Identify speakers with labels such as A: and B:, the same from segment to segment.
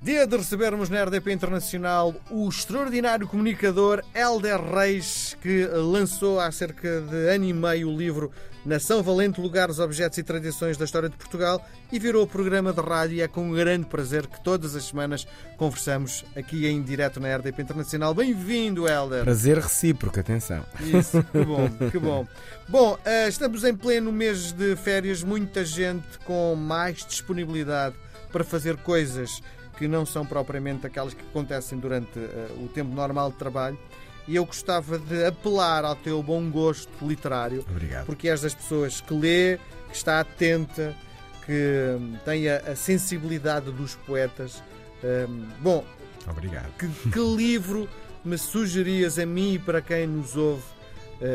A: Dia de recebermos na RDP Internacional o extraordinário comunicador Helder Reis, que lançou há cerca de ano e meio o livro Nação Valente, Lugares, Objetos e Tradições da História de Portugal e virou programa de rádio e é com um grande prazer que todas as semanas conversamos aqui em direto na RDP Internacional. Bem-vindo, Helder.
B: Prazer recíproco, atenção.
A: Isso, que bom, que bom. Bom, eh, estamos em pleno mês de férias, muita gente com mais disponibilidade para fazer coisas que não são propriamente aquelas que acontecem durante uh, o tempo normal de trabalho. E eu gostava de apelar ao teu bom gosto literário.
B: Obrigado.
A: Porque és das pessoas que lê, que está atenta, que um, tem a, a, sensibilidade dos poetas. Um, bom,
B: Obrigado.
A: Que, que livro me sugerias a mim e para quem nos ouve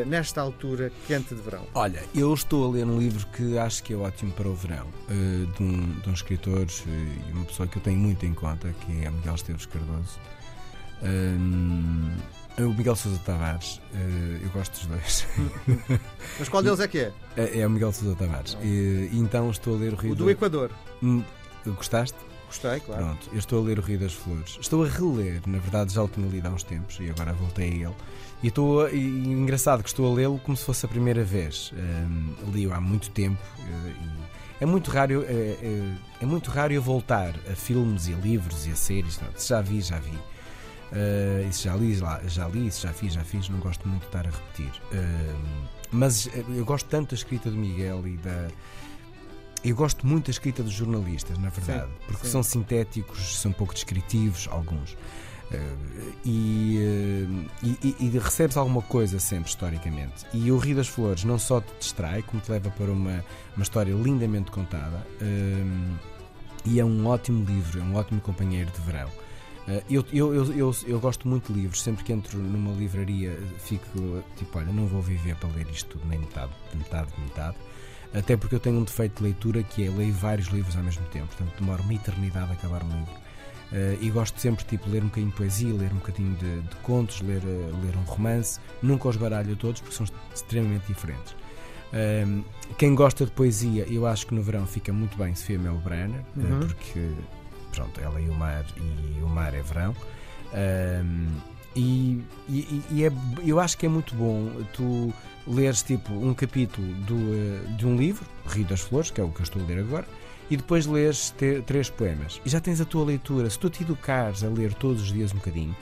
A: nesta altura quente de verão?
B: Olha, eu estou a ler um livro que acho que é ótimo para o verão, uh, de, um, de um escritor uh, e uma pessoa que eu tenho muito em conta, que é Miguel Esteves Cardoso. o Miguel Sousa Tavares, eu gosto dos dois.
A: Mas qual deles é que é?
B: É, é o Miguel Sousa Tavares. E, então estou a ler o Rio
A: O do Equador.
B: Hum, gostaste?
A: Gostei, claro.
B: Pronto, eu estou a ler o Rio das Flores. Estou a reler, na verdade já o tinha lido há uns tempos e agora voltei a ele. E estou e, engraçado que estou a lê-lo como se fosse a primeira vez. Um, Li-o há muito tempo uh, e é muito raro é, é, é, muito raro eu voltar a filmes e a livros e a séries. Não, já vi, já vi. Uh, isso já li, já li, isso já fiz, já fiz. Não gosto muito de estar a repetir. Uh, mas eu gosto tanto da escrita do Miguel e da eu gosto muito da escrita dos jornalistas, na verdade, sim, porque sim. são sintéticos, são pouco descritivos, alguns. Uh, e, uh, e, e, recebes alguma coisa sempre, historicamente. E o Rio das Flores não só te distrai, como te leva para uma, uma história lindamente contada. Uh, e é um ótimo livro, é um ótimo companheiro de verão. Eu, eu, eu, eu, eu gosto muito de livros, sempre que entro numa livraria fico tipo, olha, não vou viver para ler isto tudo, nem metade, metade, metade até porque eu tenho um defeito de leitura que é leio vários livros ao mesmo tempo, portanto demora uma eternidade a acabar um livro. Uh, e gosto sempre tipo ler um bocadinho de poesia, ler um bocadinho de, de contos, ler, uh, ler um romance. Nunca os baralho todos porque são extremamente diferentes. Uh, quem gosta de poesia, eu acho que no verão fica muito bem Sofia Mel Brenner, uhum. porque pronto, ela e o mar e o mar é verão. E, e, e é, eu acho que é muito bom tu leres tipo um capítulo do, eh, de um livro, Rio das Flores, que é o que eu estou a ler agora, e depois lês te, três poemas. E já tens a tua leitura. Se tu te educares a ler todos os dias um bocadinho,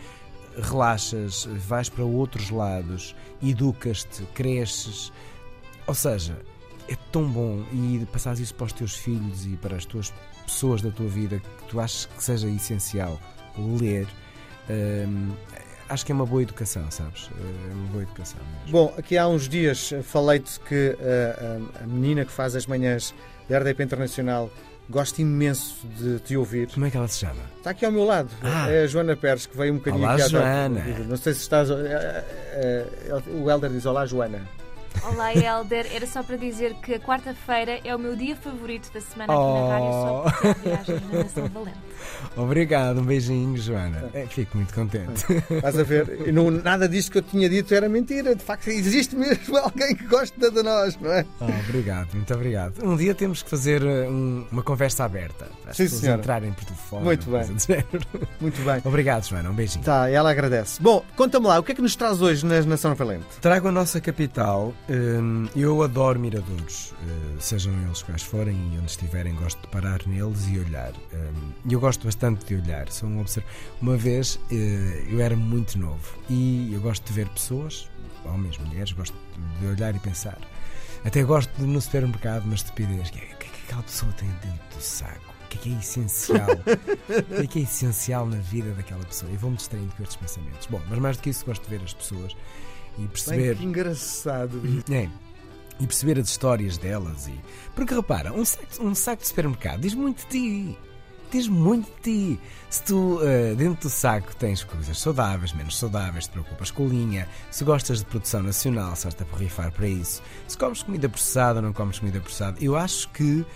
B: relaxas, vais para outros lados, educas-te, cresces. Ou seja, é tão bom e passares isso para os teus filhos e para as tuas pessoas da tua vida que tu achas que seja essencial ler. Hum, acho que é uma boa educação, sabes? É uma boa educação mesmo.
A: Bom, aqui há uns dias falei-te que uh, a menina que faz as manhãs da RDP Internacional gosta imenso de te ouvir.
B: Como é que ela se chama?
A: Está aqui ao meu lado. Ah. É a Joana Pérez, que veio um bocadinho
B: Olá,
A: aqui
B: Joana.
A: Não sei se estás. Uh, uh, o Helder diz: Olá, Joana.
C: Olá, Helder. Era só para dizer que a quarta-feira é o meu dia favorito da semana aqui oh. na rádio, só porque é viagem na Nação Valente.
B: Obrigado, um beijinho, Joana. É, fico muito contente.
A: Estás a ver? Não, nada disto que eu tinha dito era mentira. De facto, existe mesmo alguém que gosta de nós, não é?
B: Oh, obrigado, muito obrigado. Um dia temos que fazer uh, um, uma conversa aberta. As
A: Sim,
B: pessoas
A: senhora.
B: entrarem por telefone.
A: Muito bem.
B: Muito
A: bem.
B: Obrigado, Joana. Um beijinho.
A: Tá, ela agradece. Bom, conta-me lá, o que é que nos traz hoje na Nação Valente?
B: Trago a nossa capital. Um, eu adoro miradouros, uh, sejam eles quais forem e onde estiverem, gosto de parar neles e olhar. Um, eu gosto bastante de olhar. Sou um observ... Uma vez uh, eu era muito novo e eu gosto de ver pessoas, homens, mulheres, gosto de olhar e pensar. Até gosto de no supermercado uma estupidez. O que, é, que, é que aquela pessoa tem dentro do saco? O que é que é essencial? o que é que é essencial na vida daquela pessoa? E vou-me distraindo com estes pensamentos. Bom, mas mais do que isso, gosto de ver as pessoas e perceber.
A: Bem, que engraçado.
B: É, e perceber as histórias delas. E... Porque repara, um saco, um saco de supermercado diz muito de ti. Diz muito de ti. Se tu uh, dentro do saco tens coisas saudáveis, menos saudáveis, te preocupas com linha, se gostas de produção nacional, estás a porrifar para isso, se comes comida processada ou não comes comida processada, eu acho que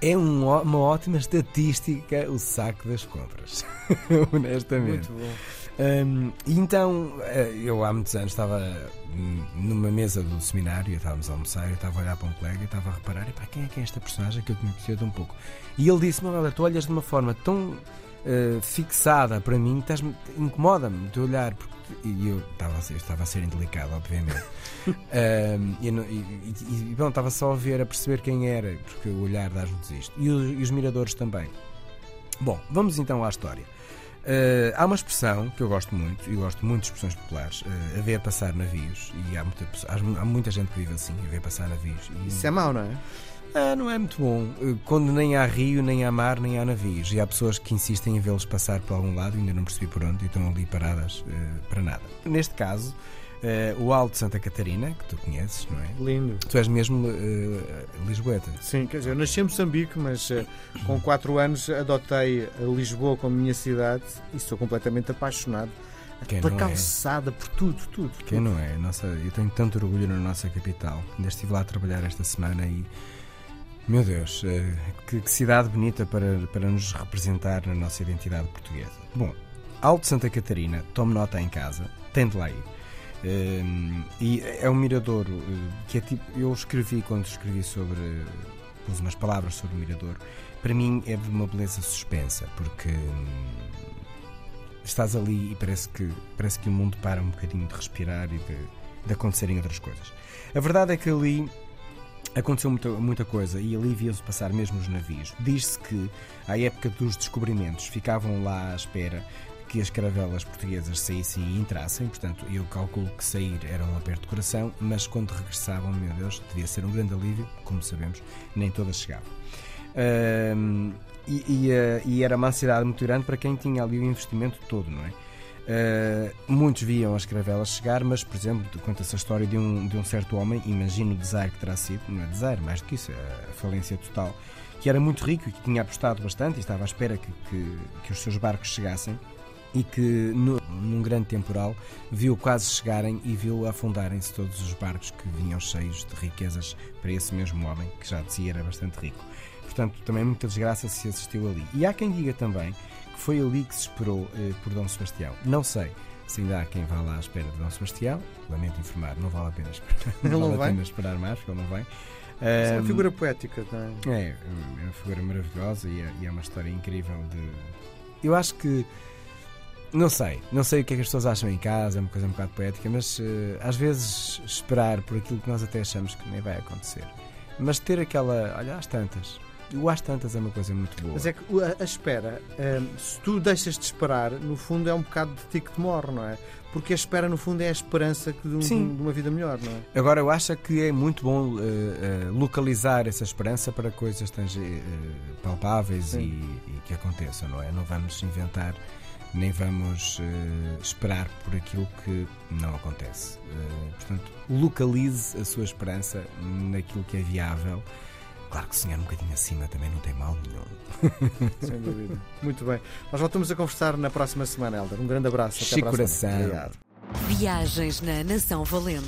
B: é um, uma ótima estatística o saco das compras. Honestamente.
A: Muito bom.
B: Um, e então, eh, eu há muitos anos estava numa mesa do seminário, estávamos a almoçar, eu estava a olhar para um colega e estava a reparar, epá, quem é que é esta personagem que eu conhecia tão pouco? E ele disse-me, olha, tu olhas de uma forma tão uh, fixada para mim, incomoda-me teu olhar, porque, e eu estava, eu estava a ser indelicado, obviamente. um, e, e, e, bom, estava só a ver, a perceber quem era, porque o olhar dá-nos isto. E e os miradores também. Bom, vamos então à história. Uh, há uma expressão que eu gosto muito, e gosto muito de expressões populares, uh, a ver passar navios, e há muita, há muita gente que vive assim, a ver passar navios.
A: E... Isso é mau, não é?
B: Ah, não é muito bom. Eh, quando nem há rio, nem há mar, nem há navios. E há pessoas que insistem em vê-los passar por algum lado, ainda não percebi por onde, e estão ali paradas uh, para nada. Neste caso, Uh, o Alto de Santa Catarina, que tu conheces, não é?
A: Lindo.
B: Tu és mesmo uh, Lisboeta.
A: Sim, quer dizer, eu nasci em Moçambique, mas uh, com 4 anos adotei Lisboa como minha cidade e sou completamente apaixonado. Quem pela é? calçada, é? por tudo, tudo.
B: Quem
A: tudo.
B: não é? Nossa, eu tenho tanto orgulho na nossa capital. Ainda estive lá a trabalhar esta semana e. Meu Deus, que, que cidade bonita para, para nos representar na nossa identidade portuguesa. Bom, Alto Santa Catarina, tome nota em casa, tem de lá ir e é um mirador uh, que é tipo. Eu escrevi quando escrevi sobre. pus umas palavras sobre o mirador. Para mim é de uma beleza suspensa, porque hum, estás ali e parece que, parece que o mundo para um bocadinho de respirar e de, de acontecerem outras coisas. A verdade é que ali aconteceu muita, muita coisa e ali via-se passar mesmo os navios. Diz-se que, à época dos descobrimentos, ficavam lá à espera que as caravelas portuguesas saíssem e entrassem, portanto, eu calculo que sair era um aperto de coração, mas quando regressavam, meu Deus, devia ser um grande alívio, como sabemos, nem todas chegavam. E, e, uh, e, era uma ansiedade muito grande para quem tinha ali o investimento todo, não é? Uh, muitos viam as caravelas chegar, mas, por exemplo, conta-se a história de um, de um certo homem, imagino o desaire que terá sido, não é desaire, mais do que isso, a falência total, que era muito rico e que tinha apostado bastante e estava à espera que, que, que os seus barcos chegassem e que no, num grande temporal viu quase chegarem e viu afundarem-se todos os barcos que vinham cheios de riquezas para esse mesmo homem, que já de si era bastante rico. Portanto, também muita desgraça se assistiu ali. E há quem diga também que foi ali que se esperou eh, por Dom Sebastião. Não sei se ainda há quem vá lá à espera de Dom Sebastião. Lamento informar, não vale a pena esperar, não, não vale a pena esperar mais, porque ele não vem.
A: É uma figura poética, não
B: é? É, é uma figura maravilhosa e é, e é uma história incrível de. Eu acho que não sei, não sei o que é que as pessoas acham em casa, é uma coisa um bocado poética, mas uh, às vezes esperar por aquilo que nós até achamos que nem vai acontecer. Mas ter aquela, olha, às tantas. O às tantas é uma coisa muito boa.
A: Mas é que a, a espera, um, ehm, se tu deixas de esperar, no fundo é um bocado de ti que te morre, não é? Porque a espera, no fundo, é a esperança de, um, de uma vida melhor, não é?
B: Agora, eu acho que é muito bom uh, uh, localizar essa esperança para coisas tão uh, palpáveis e, e que aconteçam, não é? Não vamos inventar nem vamos uh, esperar por aquilo que não acontece. Uh, portanto, localize a sua esperança naquilo que é viável. Claro que sonhar um bocadinho acima também não tem mal nenhum.
A: Sem dúvida. Muito bem. Nós voltamos a conversar na próxima semana, Helder. Um grande abraço.
B: Até Chico coração.
D: Viagens na Nação Valente.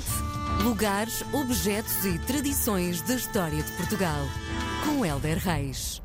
D: Lugares, objetos e tradições da história de Portugal. Com Helder Reis.